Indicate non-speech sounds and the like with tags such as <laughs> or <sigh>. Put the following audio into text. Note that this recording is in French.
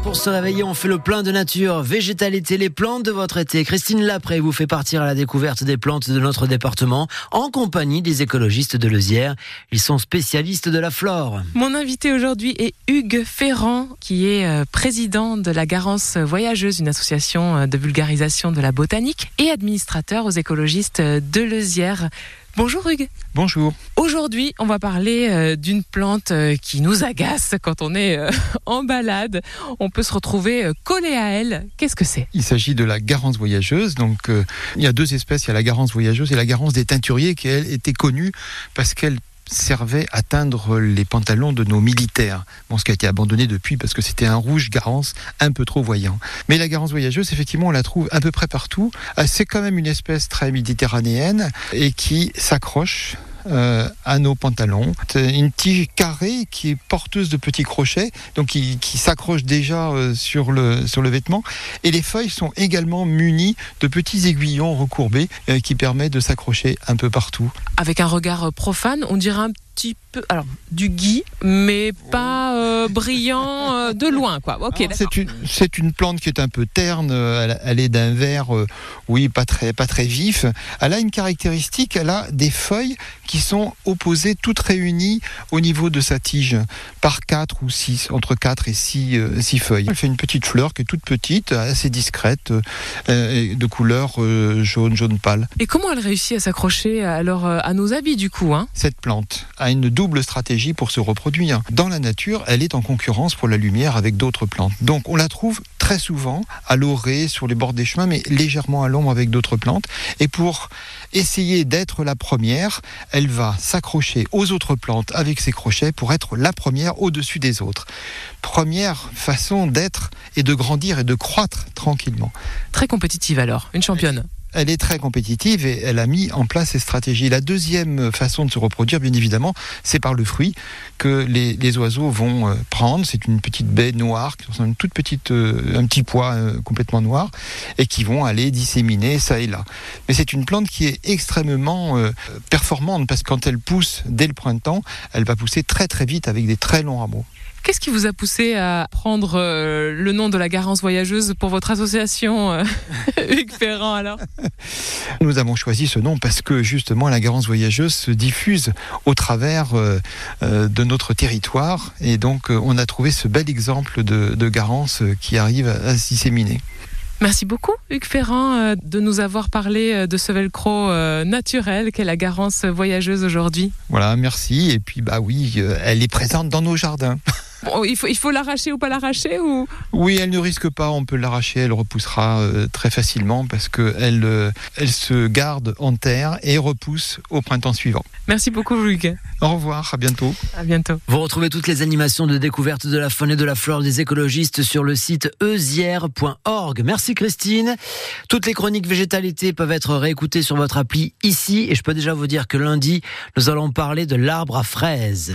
Pour se réveiller, on fait le plein de nature, végétalité, les plantes de votre été. Christine Lapré vous fait partir à la découverte des plantes de notre département en compagnie des écologistes de Lezière. Ils sont spécialistes de la flore. Mon invité aujourd'hui est Hugues Ferrand, qui est euh, président de la Garance Voyageuse, une association euh, de vulgarisation de la botanique, et administrateur aux écologistes euh, de Lezière. Bonjour Hugues. Bonjour. Aujourd'hui, on va parler euh, d'une plante euh, qui nous agace quand on est euh, <laughs> en balade. On peut se retrouver collé à elle. Qu'est-ce que c'est? Il s'agit de la garance voyageuse. Donc, il y a deux espèces. Il y a la garance voyageuse et la garance des teinturiers qui, elle, était connue parce qu'elle servait à teindre les pantalons de nos militaires. Bon, ce qui a été abandonné depuis parce que c'était un rouge garance un peu trop voyant. Mais la garance voyageuse, effectivement, on la trouve à peu près partout. Euh, c'est quand même une espèce très méditerranéenne et qui s'accroche euh, à nos pantalons. Une tige carrée qui est porteuse de petits crochets, donc qui, s'accroche déjà euh, sur, le, sur le vêtement. Et les feuilles sont également munies de petits aiguillons recourbés euh, qui permettent de s'accrocher un peu partout. Avec un regard profane, on dirait un petit peu, alors du gui, mais pas euh, brillant euh, de loin, quoi. Ok, c'est une, c'est une plante qui est un peu terne. euh, Elle, est d'un vert, euh, oui, pas très, pas très vif. Elle a une caractéristique. Elle a des feuilles qui sont opposées, toutes réunies au niveau de sa tige, par quatre ou six, entre quatre et six, six feuilles. Elle fait une petite fleur qui est toute petite, assez discrète, de couleur jaune, jaune pâle. Et comment elle réussit à s'accrocher alors à nos habits du coup hein? Cette plante a une double stratégie pour se reproduire. Dans la nature, elle est en concurrence pour la lumière avec d'autres plantes. Donc on la trouve très souvent à l'orée, sur les bords des chemins, mais légèrement à l'ombre avec d'autres plantes. Et pour essayer d'être la première, elle va s'accrocher aux autres plantes avec ses crochets pour être la première au-dessus des autres. Première façon d'être et de grandir et de croître tranquillement. Très compétitive alors, une championne. Elle est très compétitive et elle a mis en place ces stratégies. La deuxième façon de se reproduire, bien évidemment, c'est par le fruit que les, oiseaux vont euh, prendre. C'est une petite baie noire, une toute petite, euh, un petit pois euh, complètement noir, et qui vont aller disséminer ça et là. Mais c'est une plante qui est extrêmement performante parce que quand elle pousse dès le printemps, elle va pousser très très vite avec des très longs rameaux. Qu'est-ce qui vous a poussé à prendre le nom de la Garance Voyageuse pour votre association, <laughs> Hugues Ferrand alors? <laughs> Nous avons choisi ce nom parce que justement la Garance voyageuse se diffuse au travers euh, euh, de notre territoire et donc euh, on a trouvé ce bel exemple de, de Garance qui arrive à, disséminer. Merci beaucoup Hugues Ferrand de nous avoir parlé de ce velcro naturel qu'est la Garance Voyageuse aujourd'hui. Voilà, merci. Et puis bah oui, elle est présente dans nos jardins. <laughs> Bon, il faut, il faut l'arracher ou pas l'arracher ou? Oui, elle ne risque pas, on peut l'arracher, elle repoussera euh, très facilement parce que elle, euh, elle se garde en terre et repousse au printemps suivant. Merci beaucoup Hugues. Au revoir, à bientôt. À bientôt. Vous retrouvez toutes les animations de découverte de la faune et de la flore des écologistes sur le site eusière.org. Merci Christine. Toutes les chroniques végétalité peuvent être réécoutées sur votre appli ici et je peux déjà vous dire que lundi, nous allons parler de l'arbre à fraises.